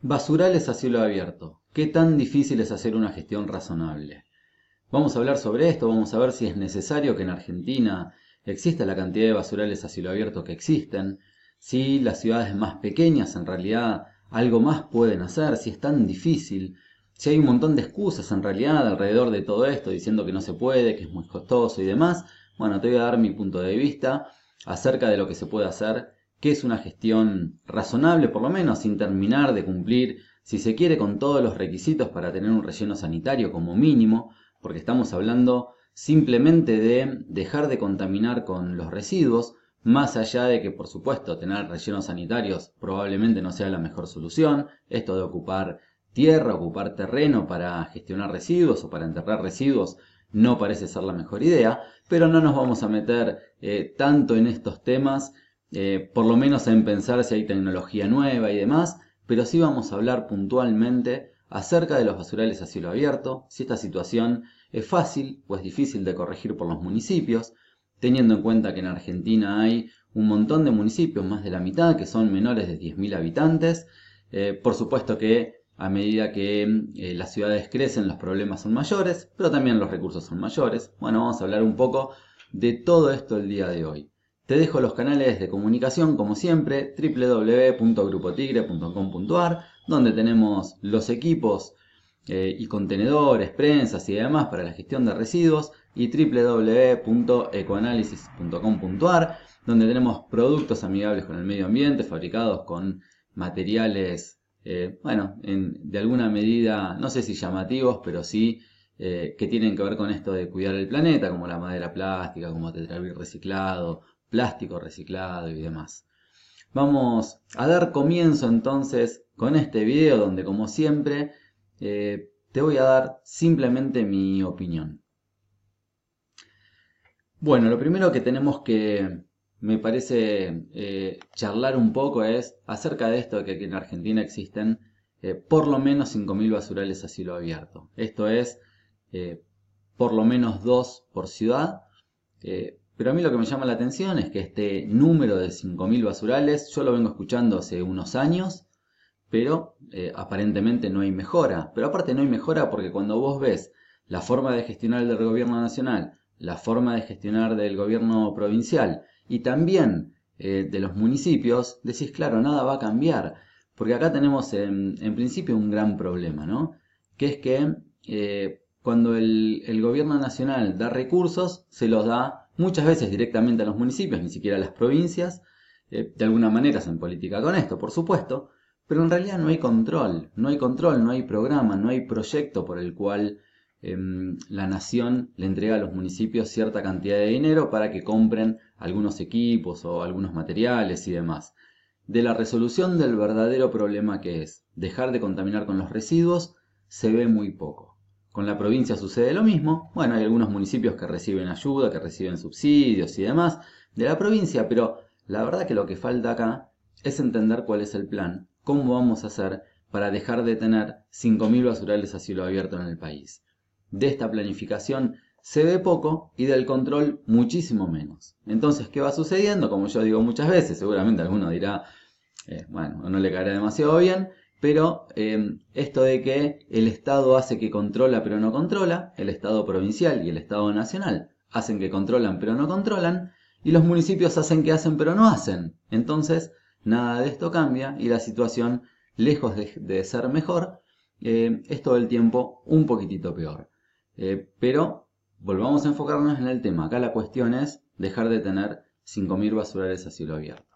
Basurales a cielo abierto. ¿Qué tan difícil es hacer una gestión razonable? Vamos a hablar sobre esto, vamos a ver si es necesario que en Argentina exista la cantidad de basurales a cielo abierto que existen, si las ciudades más pequeñas en realidad algo más pueden hacer, si es tan difícil, si hay un montón de excusas en realidad alrededor de todo esto, diciendo que no se puede, que es muy costoso y demás. Bueno, te voy a dar mi punto de vista acerca de lo que se puede hacer que es una gestión razonable, por lo menos, sin terminar de cumplir, si se quiere, con todos los requisitos para tener un relleno sanitario como mínimo, porque estamos hablando simplemente de dejar de contaminar con los residuos, más allá de que, por supuesto, tener rellenos sanitarios probablemente no sea la mejor solución, esto de ocupar tierra, ocupar terreno para gestionar residuos o para enterrar residuos no parece ser la mejor idea, pero no nos vamos a meter eh, tanto en estos temas eh, por lo menos en pensar si hay tecnología nueva y demás, pero sí vamos a hablar puntualmente acerca de los basurales a cielo abierto, si esta situación es fácil o es difícil de corregir por los municipios, teniendo en cuenta que en Argentina hay un montón de municipios, más de la mitad, que son menores de 10.000 habitantes. Eh, por supuesto que a medida que eh, las ciudades crecen los problemas son mayores, pero también los recursos son mayores. Bueno, vamos a hablar un poco de todo esto el día de hoy. Te dejo los canales de comunicación, como siempre, www.grupotigre.com.ar, donde tenemos los equipos eh, y contenedores, prensas y demás para la gestión de residuos, y www.ecoanálisis.com.ar, donde tenemos productos amigables con el medio ambiente, fabricados con materiales, eh, bueno, de alguna medida, no sé si llamativos, pero sí eh, que tienen que ver con esto de cuidar el planeta, como la madera plástica, como tetrabil reciclado, plástico reciclado y demás. Vamos a dar comienzo entonces con este video donde como siempre eh, te voy a dar simplemente mi opinión. Bueno, lo primero que tenemos que, me parece, eh, charlar un poco es acerca de esto de que aquí en Argentina existen eh, por lo menos 5.000 basurales a cielo abierto. Esto es por lo menos dos por ciudad. Pero a mí lo que me llama la atención es que este número de 5.000 basurales, yo lo vengo escuchando hace unos años, pero eh, aparentemente no hay mejora. Pero aparte no hay mejora porque cuando vos ves la forma de gestionar del gobierno nacional, la forma de gestionar del gobierno provincial y también eh, de los municipios, decís, claro, nada va a cambiar. Porque acá tenemos en, principio un gran problema, ¿no? Que es que eh, cuando el gobierno nacional da recursos, se los da muchas veces directamente a los municipios, ni siquiera a las provincias. Eh, de alguna manera hacen política con esto, por supuesto, pero en realidad no hay control, no hay control, no hay programa, no hay proyecto por el cual em, la nación le entrega a los municipios cierta cantidad de dinero para que compren algunos equipos o algunos materiales y demás. De la resolución del verdadero problema que es dejar de contaminar con los residuos, se ve muy poco. Con la provincia sucede lo mismo. Bueno, hay algunos municipios que reciben ayuda, que reciben subsidios y demás de la provincia, pero la verdad que lo que falta acá es entender cuál es el plan, cómo vamos a hacer para dejar de tener 5.000 basurales a cielo abierto en el país. De esta planificación se ve poco y del control muchísimo menos. Entonces, ¿qué va sucediendo? Como yo digo muchas veces, seguramente alguno dirá, eh, bueno, no le caerá demasiado bien, pero em, esto de que el Estado hace que controla pero no controla, el Estado provincial y el Estado nacional hacen que controlan pero no controlan, y los municipios hacen que hacen pero no hacen. Entonces, nada de esto cambia y la situación, lejos de, ser mejor, em, es todo el tiempo un poquitito peor. Eh, pero volvamos a enfocarnos en el tema. Acá la cuestión es dejar de tener 5.000 basurales a cielo abierto.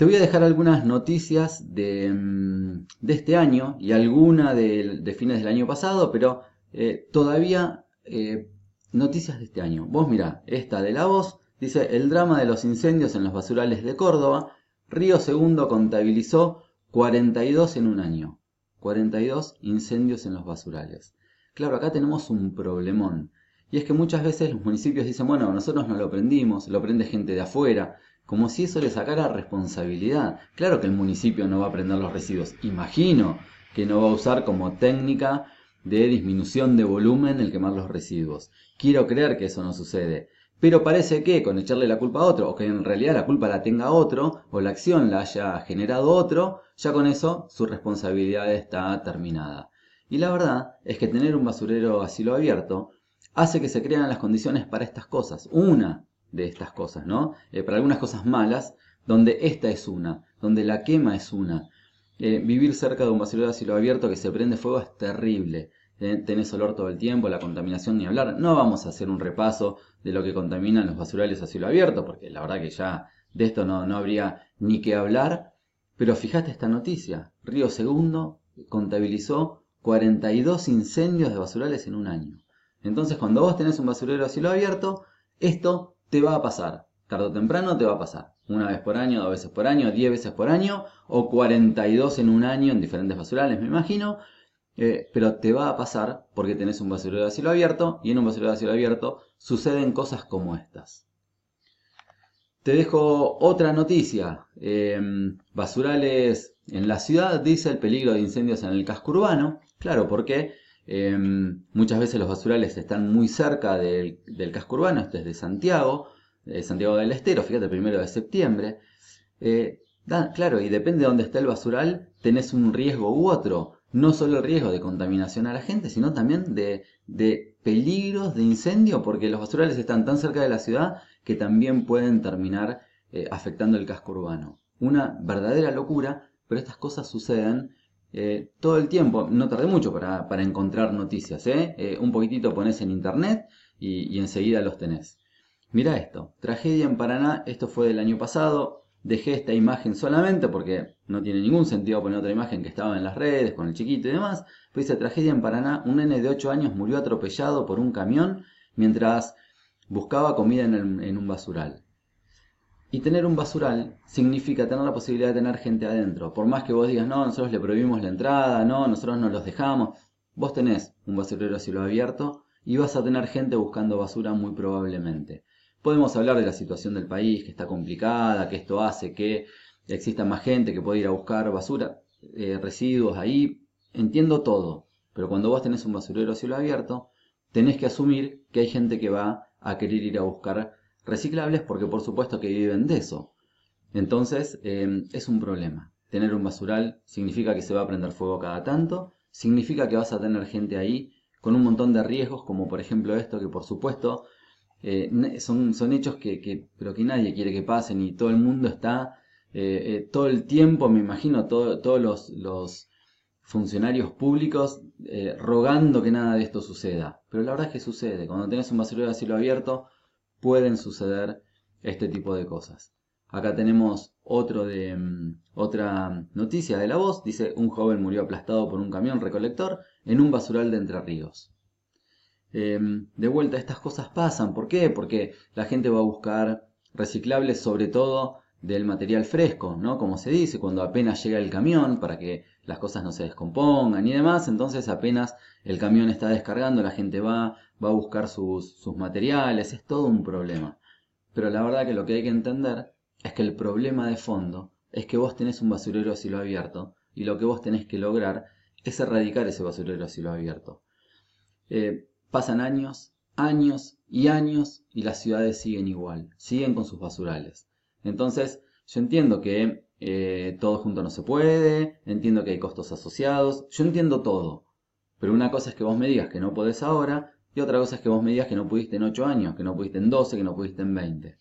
Te voy a dejar algunas noticias de, mm, este año y alguna de, fines del año pasado, pero eh, todavía eh, noticias de este año. Vos mirá, esta de la voz dice el drama de los incendios en los basurales de Córdoba. Río Segundo contabilizó 42 en un año. 42 incendios en los basurales. Claro, acá tenemos un problemón. Y es que muchas veces los municipios dicen, bueno, nosotros no lo prendimos, lo prende gente de afuera, como si eso le sacara responsabilidad. Claro que el municipio no va a prender los residuos, imagino que no va a usar como técnica de disminución de volumen el quemar los residuos. Quiero creer que eso no sucede, Pero parece que con echarle la culpa a otro, o que en realidad la culpa la tenga otro, o la acción la haya generado otro, ya con eso su responsabilidad está terminada. Y la verdad es que tener un basurero a cielo abierto hace que se crean las condiciones para estas cosas. Una de estas cosas, ¿no? Eh, para algunas cosas malas, donde esta es una, donde la quema es una. Eh, vivir cerca de un basurero a cielo abierto que se prende fuego es terrible. Tenés olor todo el tiempo, la contaminación ni hablar. No vamos a hacer un repaso de lo que contaminan los basurales a cielo abierto, porque la verdad que ya de esto no, no habría ni que hablar. Pero fíjate esta noticia. Río Segundo contabilizó 42 incendios de basurales en un año. Entonces cuando vos tenés un basurero a cielo abierto, esto te va a pasar. Tarde o temprano te va a pasar. Una vez por año, dos veces por año, diez veces por año, o 42 en un año en diferentes basurales, me imagino. Eh, pero te va a pasar porque tenés un basurero a cielo abierto y en un basurero a cielo abierto suceden cosas como estas. Te dejo otra noticia. Em, basurales en la ciudad dice el peligro de incendios en el casco urbano. Claro, porque em, muchas veces los basurales están muy cerca del, casco urbano. Este es de Santiago, de Santiago del Estero, fíjate, primero de septiembre. Eh, claro, y depende de dónde está el basural, tenés un riesgo u otro. No solo el riesgo de contaminación a la gente, sino también de, de peligros de incendio, porque los basurales están tan cerca de la ciudad que también pueden terminar eh, afectando el casco urbano. Una verdadera locura, pero estas cosas suceden eh, todo el tiempo. No tardé mucho para, encontrar noticias. ¿eh? un poquitito pones en internet y, enseguida los tenés. Mira esto, tragedia en Paraná, esto fue del año pasado. Dejé esta imagen solamente porque no tiene ningún sentido poner otra imagen que estaba en las redes con el chiquito y demás. Pues dice tragedia en Paraná, un nene de 8 años murió atropellado por un camión mientras buscaba comida en, un basural. Y tener un basural significa tener la posibilidad de tener gente adentro. Por más que vos digas, no, nosotros le prohibimos la entrada, no, nosotros no los dejamos. Vos tenés un basurero a cielo abierto y vas a tener gente buscando basura muy probablemente. Podemos hablar de la situación del país, que está complicada, que esto hace que exista más gente que puede ir a buscar basura, eh, residuos ahí. Entiendo todo, pero cuando vos tenés un basurero a cielo abierto, tenés que asumir que hay gente que va a querer ir a buscar reciclables porque por supuesto que viven de eso. Entonces em, es un problema. Tener un basural significa que se va a prender fuego cada tanto, significa que vas a tener gente ahí con un montón de riesgos, como por ejemplo esto, que por supuesto eh, son, son hechos que, pero que nadie quiere que pasen y todo el mundo está eh, eh, todo el tiempo, me imagino, todos los, los funcionarios públicos rogando que nada de esto suceda. Pero la verdad es que sucede. Cuando tenés un basurero de cielo abierto, pueden suceder este tipo de cosas. Acá tenemos otro de, mm, otra noticia de la voz. Dice, un joven murió aplastado por un camión recolector en un basural de Entre Ríos. Em, de vuelta, estas cosas pasan. ¿Por qué? Porque la gente va a buscar reciclables sobre todo del material fresco, ¿no? Como se dice, cuando apenas llega el camión para que las cosas no se descompongan y demás, entonces apenas el camión está descargando, la gente va, va a buscar sus, sus materiales, es todo un problema. Pero la verdad que lo que hay que entender es que el problema de fondo es que vos tenés un basurero a cielo abierto y lo que vos tenés que lograr es erradicar ese basurero a cielo abierto. Eh, pasan años, años y años y las ciudades siguen igual, siguen con sus basurales. Entonces, yo entiendo que eh, todo junto no se puede, entiendo que hay costos asociados, yo entiendo todo. Pero una cosa es que vos me digas que no podés ahora, otra cosa es que vos me digas que no pudiste en 8 años, que no pudiste en 12, que no pudiste en 20.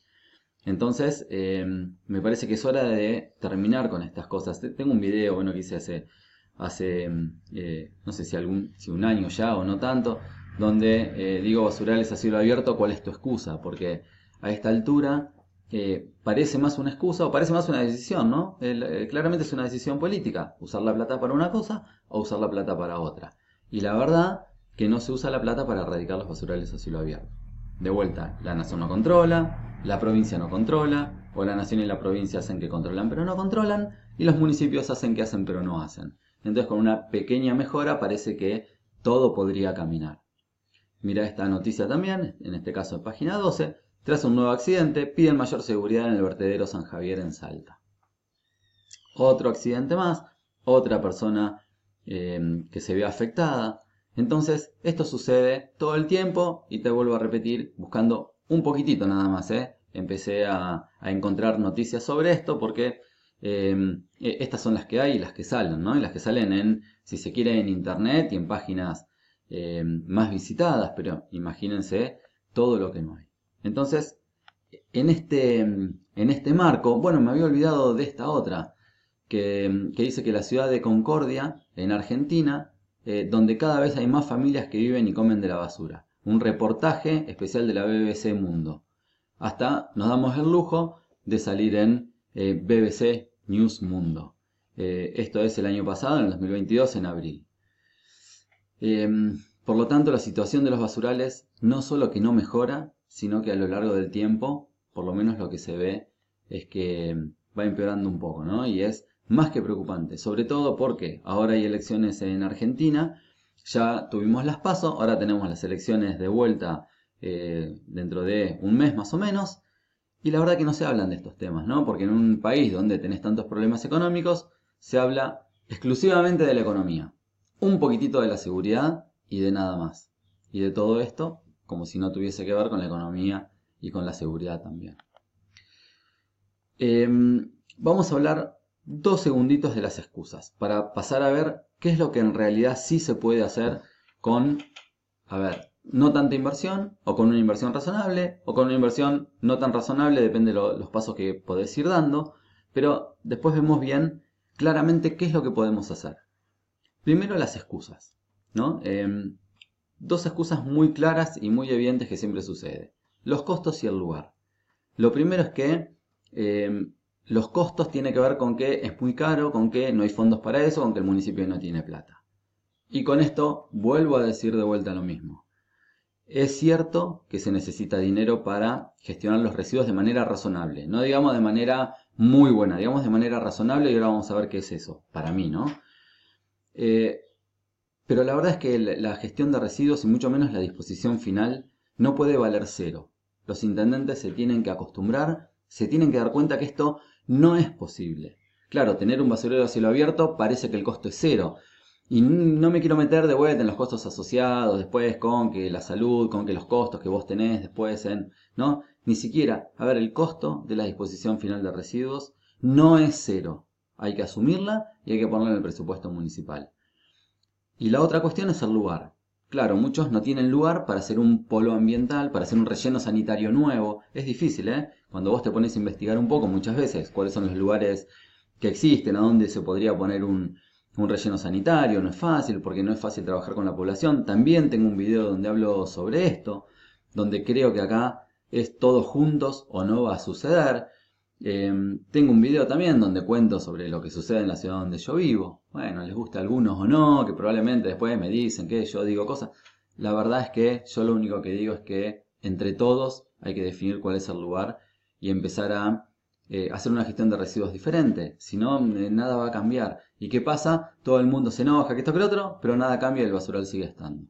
Entonces, eh, me parece que es hora de terminar con estas cosas. Tengo un video, bueno, que hice hace, hace eh, no sé si, algún, si un año ya o no tanto, donde digo basurales a cielo abierto, ¿cuál es tu excusa? Porque a esta altura parece más una excusa o parece más una decisión, ¿no? Eh, claramente es una decisión política, usar la plata para una cosa o usar la plata para otra. Y la verdad que no se usa la plata para erradicar los basurales a cielo abierto. De vuelta, la nación no controla, la provincia no controla, o la nación y la provincia hacen que controlan pero no controlan, y los municipios hacen que hacen pero no hacen. Entonces con una pequeña mejora parece que todo podría caminar. Mira esta noticia también, en este caso en página 12, tras un nuevo accidente, piden mayor seguridad en el vertedero San Javier en Salta. Otro accidente más, otra persona eh, que se ve afectada. Entonces, esto sucede todo el tiempo y te vuelvo a repetir, buscando un poquitito nada más, ¿eh? Empecé a, encontrar noticias sobre esto porque em, e, estas son las que hay y las que salen, ¿no? Y las que salen en, si se quiere, en internet y en páginas em, más visitadas, pero imagínense todo lo que no hay. Entonces, en este, en este marco, bueno, me había olvidado de esta otra, que, dice que la ciudad de Concordia, en Argentina, eh, donde cada vez hay más familias que viven y comen de la basura. Un reportaje especial de la BBC Mundo. Hasta nos damos el lujo de salir en eh, BBC News Mundo. Eh, esto es el año pasado, en el 2022, en abril. Em, por lo tanto, la situación de los basurales no solo que no mejora, sino que a lo largo del tiempo, por lo menos lo que se ve, es que va empeorando un poco, ¿no? Y es más que preocupante, sobre todo porque ahora hay elecciones en Argentina, ya tuvimos las pasos, ahora tenemos las elecciones de vuelta eh, dentro de un mes más o menos, y la verdad que no se hablan de estos temas, ¿no? Porque en un país donde tenés tantos problemas económicos, se habla exclusivamente de la economía, un poquitito de la seguridad y de nada más. Y de todo esto, como si no tuviese que ver con la economía y con la seguridad también. Em, vamos a hablar dos segunditos de las excusas para pasar a ver qué es lo que en realidad sí se puede hacer con, a ver, no tanta inversión o con una inversión razonable o con una inversión no tan razonable, depende de los pasos que podés ir dando, pero después vemos bien claramente qué es lo que podemos hacer. Primero las excusas, ¿no? Em, dos excusas muy claras y muy evidentes que siempre sucede. Los costos y el lugar. Lo primero es que em, los costos tienen que ver con que es muy caro, con que no hay fondos para eso, con que el municipio no tiene plata. Y con esto vuelvo a decir de vuelta lo mismo. Es cierto que se necesita dinero para gestionar los residuos de manera razonable, no digamos de manera muy buena, digamos de manera razonable y ahora vamos a ver qué es eso, para mí, ¿no? Eh, pero la verdad es que la gestión de residuos y mucho menos la disposición final no puede valer cero. Los intendentes se tienen que acostumbrar, se tienen que dar cuenta que esto no es posible. Claro, tener un basurero a cielo abierto parece que el costo es cero. Y no me quiero meter de vuelta en los costos asociados, después con que la salud, con que los costos que vos tenés después en... ¿No? Ni siquiera. A ver, el costo de la disposición final de residuos no es cero. Hay que asumirla y hay que ponerla en el presupuesto municipal. Y la otra cuestión es el lugar. Claro, muchos no tienen lugar para hacer un polo ambiental, para hacer un relleno sanitario nuevo. Es difícil, ¿eh? Cuando vos te pones a investigar un poco muchas veces cuáles son los lugares que existen, a dónde se podría poner un, relleno sanitario, no es fácil porque no es fácil trabajar con la población. También tengo un video donde hablo sobre esto, donde creo que acá es todos juntos o no va a suceder. Em, tengo un video también donde cuento sobre lo que sucede en la ciudad donde yo vivo. Bueno, les gusta a algunos o no, que probablemente después me dicen que yo digo cosas. La verdad es que yo lo único que digo es que entre todos hay que definir cuál es el lugar y empezar a eh, hacer una gestión de residuos diferente. Si no, eh, nada va a cambiar. ¿Y qué pasa? Todo el mundo se enoja, que esto que lo otro, pero nada cambia y el basural sigue estando.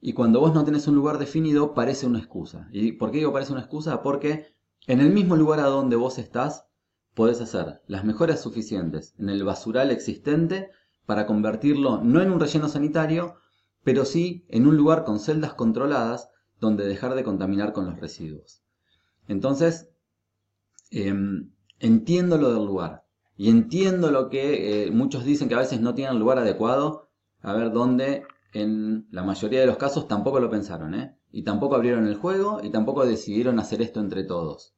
Y cuando vos no tenés un lugar definido, parece una excusa. ¿Y por qué digo parece una excusa? Porque en el mismo lugar a donde vos estás, podés hacer las mejoras suficientes en el basural existente para convertirlo no en un relleno sanitario, pero sí en un lugar con celdas controladas donde dejar de contaminar con los residuos. Entonces, Em, entiendo lo del lugar y entiendo lo que eh, muchos dicen que a veces no tienen lugar adecuado, a ver dónde en la mayoría de los casos tampoco lo pensaron, ¿eh? Y tampoco abrieron el juego y tampoco decidieron hacer esto entre todos.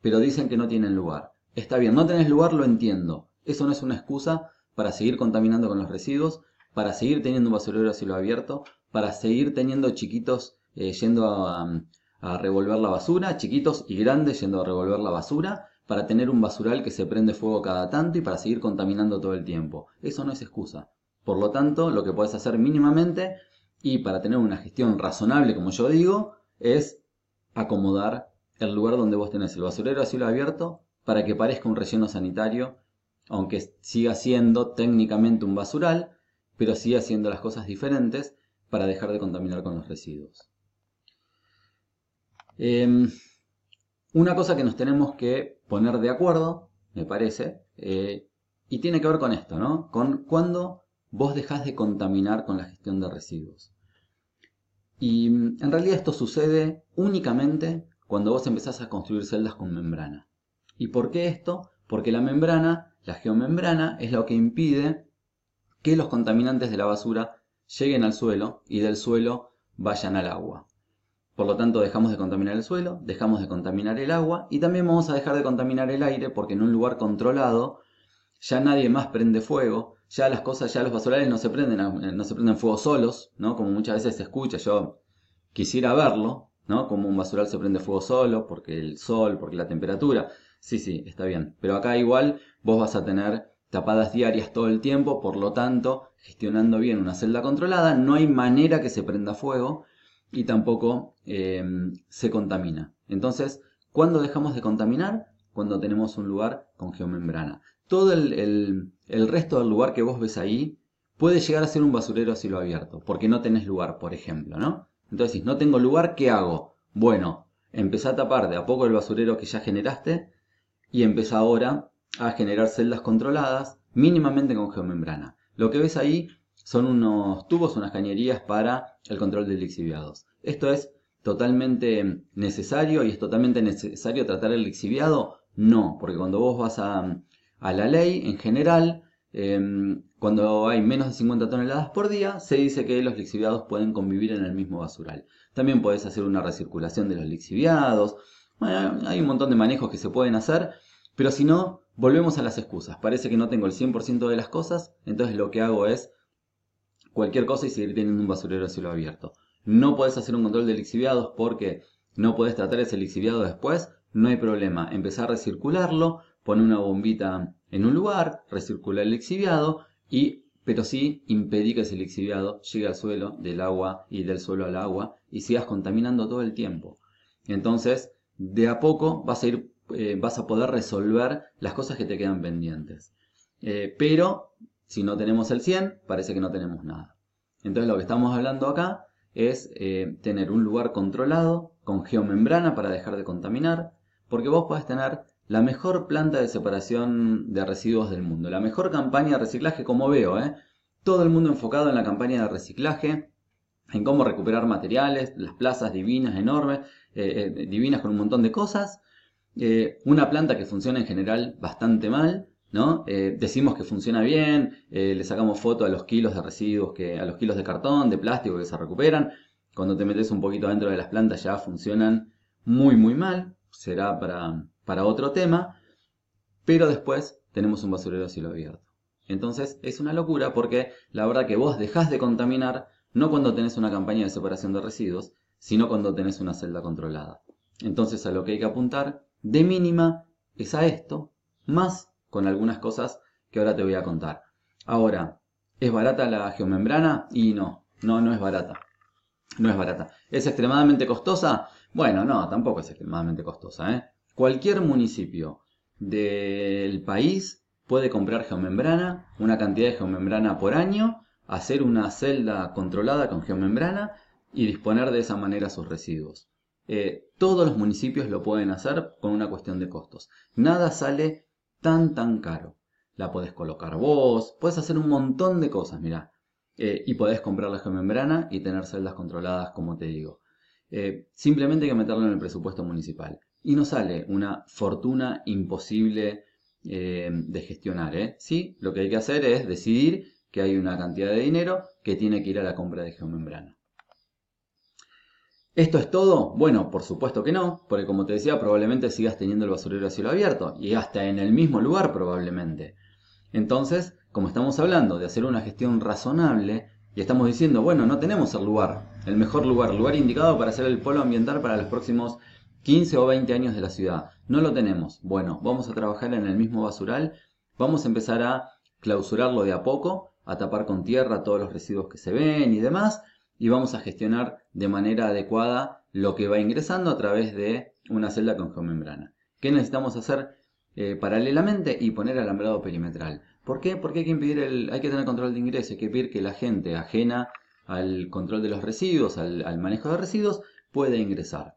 Pero dicen que no tienen lugar. Está bien, no tenés lugar, lo entiendo. Eso no es una excusa para seguir contaminando con los residuos, para seguir teniendo un basurero a cielo abierto, para seguir teniendo chiquitos eh, yendo a, a revolver la basura, chiquitos y grandes yendo a revolver la basura, para tener un basural que se prende fuego cada tanto y para seguir contaminando todo el tiempo. Eso no es excusa. Por lo tanto, lo que puedes hacer mínimamente y para tener una gestión razonable, como yo digo, es acomodar el lugar donde vos tenés el basurero a cielo abierto para que parezca un relleno sanitario, aunque siga siendo técnicamente un basural, pero siga haciendo las cosas diferentes para dejar de contaminar con los residuos. Em, una cosa que nos tenemos que poner de acuerdo, me parece, eh, y tiene que ver con esto, ¿no? Con cuando vos dejás de contaminar con la gestión de residuos. Y mm, en realidad esto sucede únicamente cuando vos empezás a construir celdas con membrana. ¿Y por qué esto? Porque la membrana, la geomembrana, es lo que impide que los contaminantes de la basura lleguen al suelo y del suelo vayan al agua. Por lo tanto, dejamos de contaminar el suelo, dejamos de contaminar el agua y también vamos a dejar de contaminar el aire porque en un lugar controlado ya nadie más prende fuego, ya las cosas, ya los basurales no se prenden, no se prenden fuego solos, ¿no? Como muchas veces se escucha, yo quisiera verlo, Como un basural se prende fuego solo, porque el sol, porque la temperatura. Sí, sí, está bien. Pero acá igual vos vas a tener tapadas diarias todo el tiempo, por lo tanto, gestionando bien una celda controlada, no hay manera que se prenda fuego y tampoco eh, se contamina. Entonces, ¿cuándo dejamos de contaminar? Cuando tenemos un lugar con geomembrana. Todo el, el resto del lugar que vos ves ahí puede llegar a ser un basurero a cielo abierto, porque no tenés lugar, por ejemplo, ¿no? Entonces, no tengo lugar, ¿qué hago? Bueno, empezá a tapar de a poco el basurero que ya generaste y empezá ahora a generar celdas controladas mínimamente con geomembrana. Lo que ves ahí son unos tubos, unas cañerías para el control de lixiviados. Esto es totalmente necesario y es totalmente necesario tratar el lixiviado. No, porque cuando vos vas a, a la ley en general, em, cuando hay menos de 50 toneladas por día, se dice que los lixiviados pueden convivir en el mismo basural. También puedes hacer una recirculación de los lixiviados. hay un montón de manejos que se pueden hacer, pero si no, volvemos a las excusas. Parece que no tengo el 100% de las cosas, entonces lo que hago es cualquier cosa y seguir teniendo un basurero a cielo abierto. No puedes hacer un control de lixiviados porque no puedes tratar ese lixiviado después, no hay problema. Empezar a recircularlo, poner una bombita en un lugar, recircular el lixiviado y pero sí impedir que ese lixiviado llegue al suelo, del agua y del suelo al agua y sigas contaminando todo el tiempo. Entonces, de a poco vas a ir eh, vas a poder resolver las cosas que te quedan pendientes. Eh, pero si no tenemos el 100, parece que no tenemos nada. Entonces lo que estamos hablando acá es eh, tener un lugar controlado con geomembrana para dejar de contaminar, porque vos podés tener la mejor planta de separación de residuos del mundo, la mejor campaña de reciclaje como veo, todo el mundo enfocado en la campaña de reciclaje, en cómo recuperar materiales, las plazas divinas, enormes, divinas con un montón de cosas, eh, una planta que funciona en general bastante mal, ¿no? Eh, decimos que funciona bien, eh, le sacamos foto a los kilos de residuos, que, a los kilos de cartón, de plástico que se recuperan. Cuando te metes un poquito dentro de las plantas ya funcionan muy muy mal, será para, para otro tema, pero después tenemos un basurero a cielo abierto. Entonces es una locura porque la verdad que vos dejás de contaminar no cuando tenés una campaña de separación de residuos, sino cuando tenés una celda controlada. Entonces a lo que hay que apuntar de mínima es a esto, más con algunas cosas que ahora te voy a contar. Ahora, ¿es barata la geomembrana? Y no, no, no es barata. No es barata. ¿Es extremadamente costosa? Bueno, no, tampoco es extremadamente costosa. ¿eh? Cualquier municipio del país puede comprar geomembrana, una cantidad de geomembrana por año, hacer una celda controlada con geomembrana y disponer de esa manera sus residuos. Eh, todos los municipios lo pueden hacer con una cuestión de costos. Nada sale tan tan caro. La podés colocar vos, puedes hacer un montón de cosas, mirá. Eh, y podés comprar la geomembrana y tener celdas controladas, como te digo. Eh, simplemente hay que meterlo en el presupuesto municipal. Y no sale una fortuna imposible de gestionar. ¿Sí? Lo que hay que hacer es decidir que hay una cantidad de dinero que tiene que ir a la compra de geomembrana. ¿Esto es todo? Bueno, por supuesto que no, porque como te decía, probablemente sigas teniendo el basurero a cielo abierto y hasta en el mismo lugar probablemente. Entonces, como estamos hablando de hacer una gestión razonable y estamos diciendo, bueno, no tenemos el lugar, el mejor lugar, lugar indicado para hacer el polo ambiental para los próximos 15 o 20 años de la ciudad, no lo tenemos. Bueno, vamos a trabajar en el mismo basural, vamos a empezar a clausurarlo de a poco, a tapar con tierra todos los residuos que se ven y demás, y vamos a gestionar de manera adecuada lo que va ingresando a través de una celda con geomembrana. ¿Qué necesitamos hacer eh, paralelamente? Y poner alambrado perimetral. ¿Por qué? Porque hay que impedir el, hay que tener control de ingreso, hay que impedir que la gente ajena al control de los residuos, al, manejo de residuos, pueda ingresar.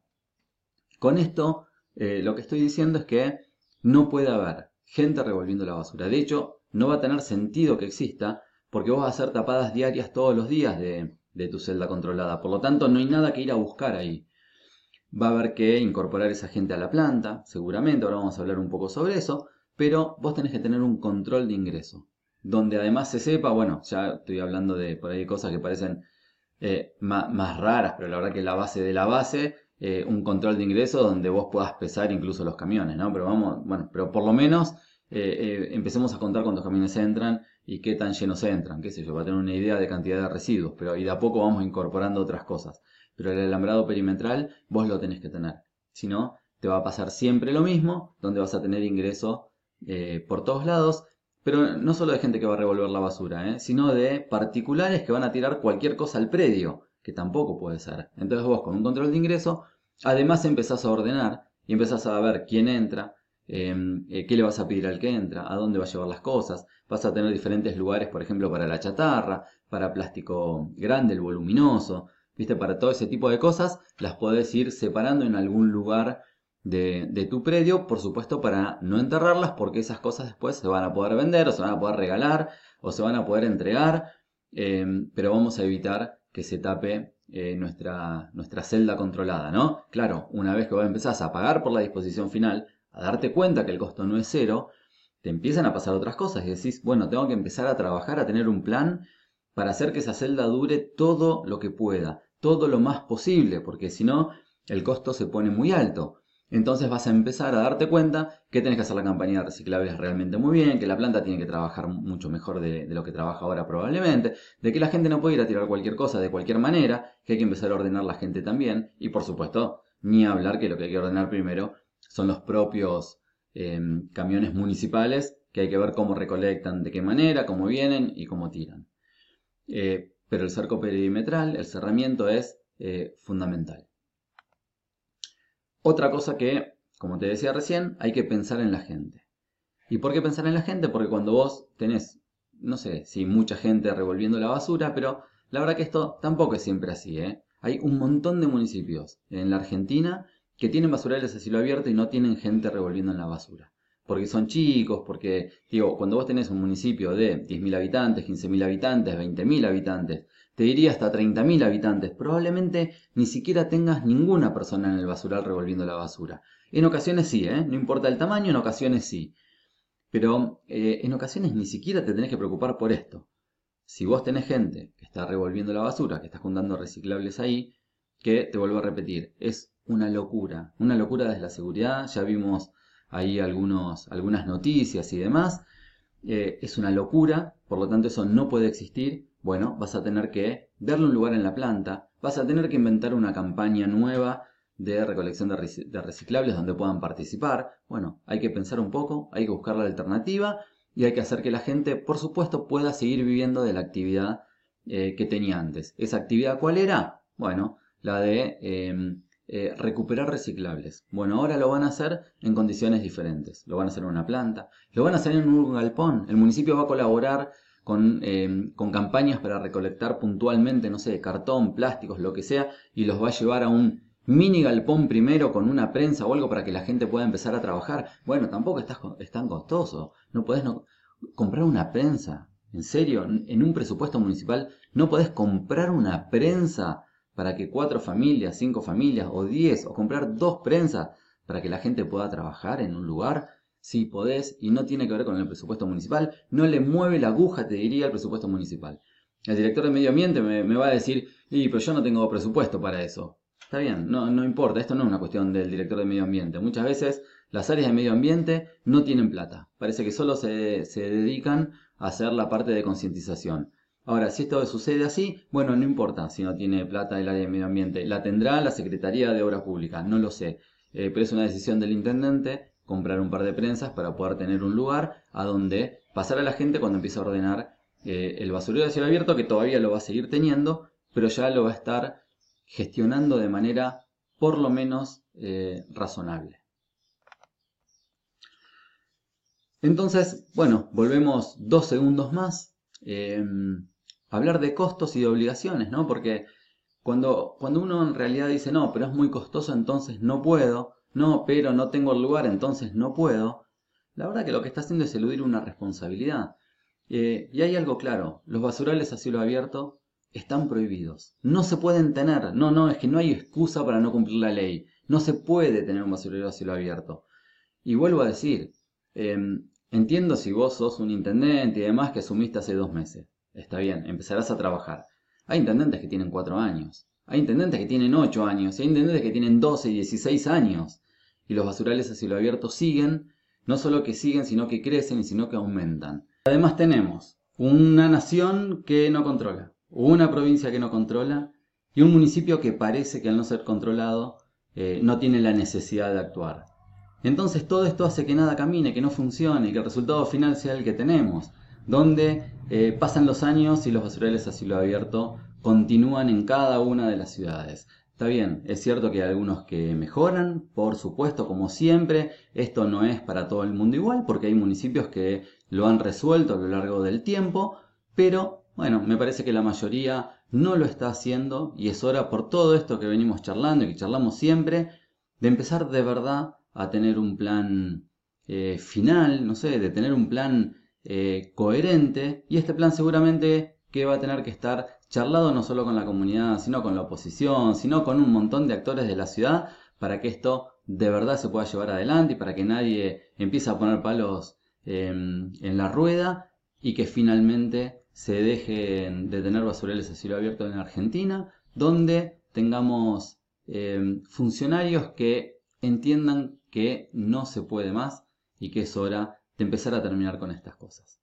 Con esto, eh, lo que estoy diciendo es que no puede haber gente revolviendo la basura. De hecho, no va a tener sentido que exista porque vos vas a hacer tapadas diarias todos los días de, tu celda controlada. Por lo tanto, no hay nada que ir a buscar ahí. va a haber que incorporar esa gente a la planta, seguramente, ahora vamos a hablar un poco sobre eso, pero vos tenés que tener un control de ingreso, donde además se sepa, bueno, ya estoy hablando de por ahí cosas que parecen eh, más, raras, pero la verdad que la base de la base, eh, un control de ingreso donde vos puedas pesar incluso los camiones, ¿no? Pero vamos, bueno, pero por lo menos eh, empecemos a contar cuántos camiones entran y qué tan llenos entran, qué sé yo, va a tener una idea de cantidad de residuos, pero y de a poco vamos incorporando otras cosas. Pero el alambrado perimetral vos lo tenés que tener, si no, te va a pasar siempre lo mismo, donde vas a tener ingreso por todos lados pero no solo de gente que va a revolver la basura, ¿eh? sino de particulares que van a tirar cualquier cosa al predio, que tampoco puede ser. Entonces vos con un control de ingreso, además empezás a ordenar y empezás a ver quién entra, em, eh, qué le vas a pedir al que entra, a dónde va a llevar las cosas. Vas a tener diferentes lugares, por ejemplo, para la chatarra, para plástico grande, el voluminoso. Viste, para todo ese tipo de cosas las podés ir separando en algún lugar de, tu predio, por supuesto para no enterrarlas porque esas cosas después se van a poder vender o se van a poder regalar o se van a poder entregar, eh, pero vamos a evitar que se tape eh, nuestra, nuestra celda controlada, ¿no? Claro, una vez que vos empezás a pagar por la disposición final, a darte cuenta que el costo no es cero, te empiezan a pasar otras cosas y decís, bueno, tengo que empezar a trabajar, a tener un plan para hacer que esa celda dure todo lo que pueda, todo lo más posible, porque si no, el costo se pone muy alto. Entonces vas a empezar a darte cuenta que tenés que hacer la campaña de reciclables realmente muy bien, que la planta tiene que trabajar mucho mejor de, lo que trabaja ahora probablemente, de que la gente no puede ir a tirar cualquier cosa de cualquier manera, que hay que empezar a ordenar la gente también, y por supuesto, ni hablar que lo que hay que ordenar primero son los propios em, camiones municipales, que hay que ver cómo recolectan, de qué manera, cómo vienen y cómo tiran. Eh, pero el cerco perimetral, el cerramiento es eh, fundamental. Otra cosa que, como te decía recién, hay que pensar en la gente. ¿Y por qué pensar en la gente? Porque cuando vos tenés, no sé si mucha gente revolviendo la basura, pero la verdad que esto tampoco es siempre así. ¿eh? Hay un montón de municipios en la Argentina que tienen basurales a cielo abierto y no tienen gente revolviendo en la basura. Porque son chicos, porque, digo, cuando vos tenés un municipio de 10.000 habitantes, 15.000 habitantes, 20.000 habitantes, te diría hasta 30.000 habitantes, probablemente ni siquiera tengas ninguna persona en el basural revolviendo la basura. En ocasiones sí, ¿eh? no importa el tamaño, en ocasiones sí. Pero eh, en ocasiones ni siquiera te tenés que preocupar por esto. Si vos tenés gente que está revolviendo la basura, que está juntando reciclables ahí, que te vuelvo a repetir, es una locura, una locura desde la seguridad, ya vimos ahí algunos, algunas noticias y demás, eh, es una locura, por lo tanto eso no puede existir bueno, vas a tener que darle un lugar en la planta, vas a tener que inventar una campaña nueva de recolección de, reciclables donde puedan participar. Bueno, hay que pensar un poco, hay que buscar la alternativa y hay que hacer que la gente, por supuesto, pueda seguir viviendo de la actividad eh, que tenía antes. ¿Esa actividad cuál era? Bueno, la de em, eh, recuperar reciclables. Bueno, ahora lo van a hacer en condiciones diferentes. Lo van a hacer en una planta, lo van a hacer en un galpón. El municipio va a colaborar Em, con, campañas para recolectar puntualmente, no sé, cartón, plásticos, lo que sea, y los va a llevar a un mini galpón primero con una prensa o algo para que la gente pueda empezar a trabajar. Bueno, tampoco es tan costoso. No podés no, comprar una prensa. En serio, en un presupuesto municipal no podés comprar una prensa para que cuatro familias, cinco familias o diez, o comprar dos prensas para que la gente pueda trabajar en un lugar si podés y no tiene que ver con el presupuesto municipal, no le mueve la aguja, te diría, el presupuesto municipal. El director de medio ambiente me, va a decir, y pero yo no tengo presupuesto para eso. Está bien, no, importa, esto no es una cuestión del director de medio ambiente. Muchas veces las áreas de medio ambiente no tienen plata. Parece que solo se dedican a hacer la parte de concientización. Ahora, si esto sucede así, bueno, no importa si no tiene plata el área de medio ambiente. La tendrá la Secretaría de Obras Públicas, no lo sé. Eh, pero es una decisión del intendente comprar un par de prensas para poder tener un lugar a donde pasar a la gente cuando empiece a ordenar eh, el basurero de cielo abierto, que todavía lo va a seguir teniendo, pero ya lo va a estar gestionando de manera por lo menos eh, razonable. Entonces, bueno, volvemos dos segundos más. Em, hablar de costos y de obligaciones, ¿no? Porque cuando, cuando uno en realidad dice, no, pero es muy costoso, entonces no puedo, no, pero no tengo el lugar, entonces no puedo. La verdad que lo que está haciendo es eludir una responsabilidad. Eh, y hay algo claro, los basurales a cielo abierto están prohibidos. No se pueden tener. No, no, es que no hay excusa para no cumplir la ley. No se puede tener un basurero a cielo abierto. Y vuelvo a decir, em, entiendo si vos sos un intendente y demás que asumiste hace dos meses. Está bien, empezarás a trabajar. Hay intendentes que tienen cuatro años. Hay intendentes que tienen ocho años. Hay intendentes que tienen 12 y 16 años. Y los basurales a cielo abierto siguen. No solo que siguen, sino que crecen y sino que aumentan. Además tenemos una nación que no controla, una provincia que no controla y un municipio que parece que al no ser controlado eh, no tiene la necesidad de actuar. Entonces todo esto hace que nada camine, que no funcione y que el resultado final sea el que tenemos, donde eh, pasan los años y los basurales a cielo abierto continúan en cada una de las ciudades. Está bien, es cierto que hay algunos que mejoran, por supuesto, como siempre, esto no es para todo el mundo igual, porque hay municipios que lo han resuelto a lo largo del tiempo, pero bueno, me parece que la mayoría no lo está haciendo y es hora por todo esto que venimos charlando y que charlamos siempre, de empezar de verdad a tener un plan eh, final, no sé, de tener un plan eh, coherente y este plan seguramente que va a tener que estar charlado no solo con la comunidad, sino con la oposición, sino con un montón de actores de la ciudad para que esto de verdad se pueda llevar adelante y para que nadie empiece a poner palos em, en la rueda y que finalmente se dejen de tener basurales a cielo abierto en Argentina, donde tengamos em, funcionarios que entiendan que no se puede más y que es hora empezar a terminar con estas cosas.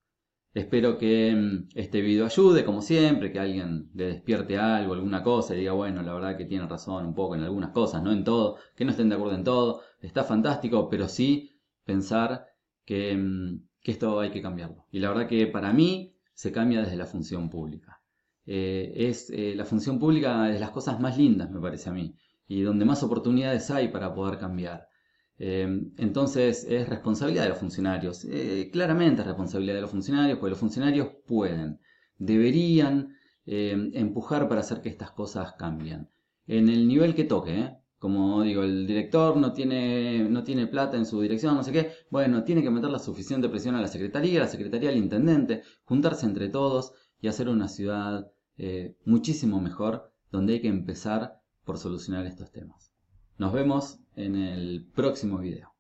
Espero que mm, este video ayude, como siempre, que alguien le despierte algo, alguna cosa y diga, bueno, la verdad que tiene razón un poco en algunas cosas, no en todo, que no estén de acuerdo en todo, está fantástico, pero sí pensar que, mm, esto hay que cambiarlo. Y la verdad que para mí se cambia desde la función pública. Eh, es eh, la función pública de las cosas más lindas, me parece a mí, y donde más oportunidades hay para poder cambiar. Em, entonces es responsabilidad de los funcionarios, eh, claramente es responsabilidad de los funcionarios, porque los funcionarios pueden, deberían em, empujar para hacer que estas cosas cambien. En el nivel que toque, ¿eh? como digo, el director no tiene, no tiene plata en su dirección, no sé qué, bueno, tiene que meter la suficiente presión a la secretaría, a la secretaría al intendente, juntarse entre todos y hacer una ciudad eh, muchísimo mejor, donde hay que empezar por solucionar estos temas. Nos vemos en el próximo video.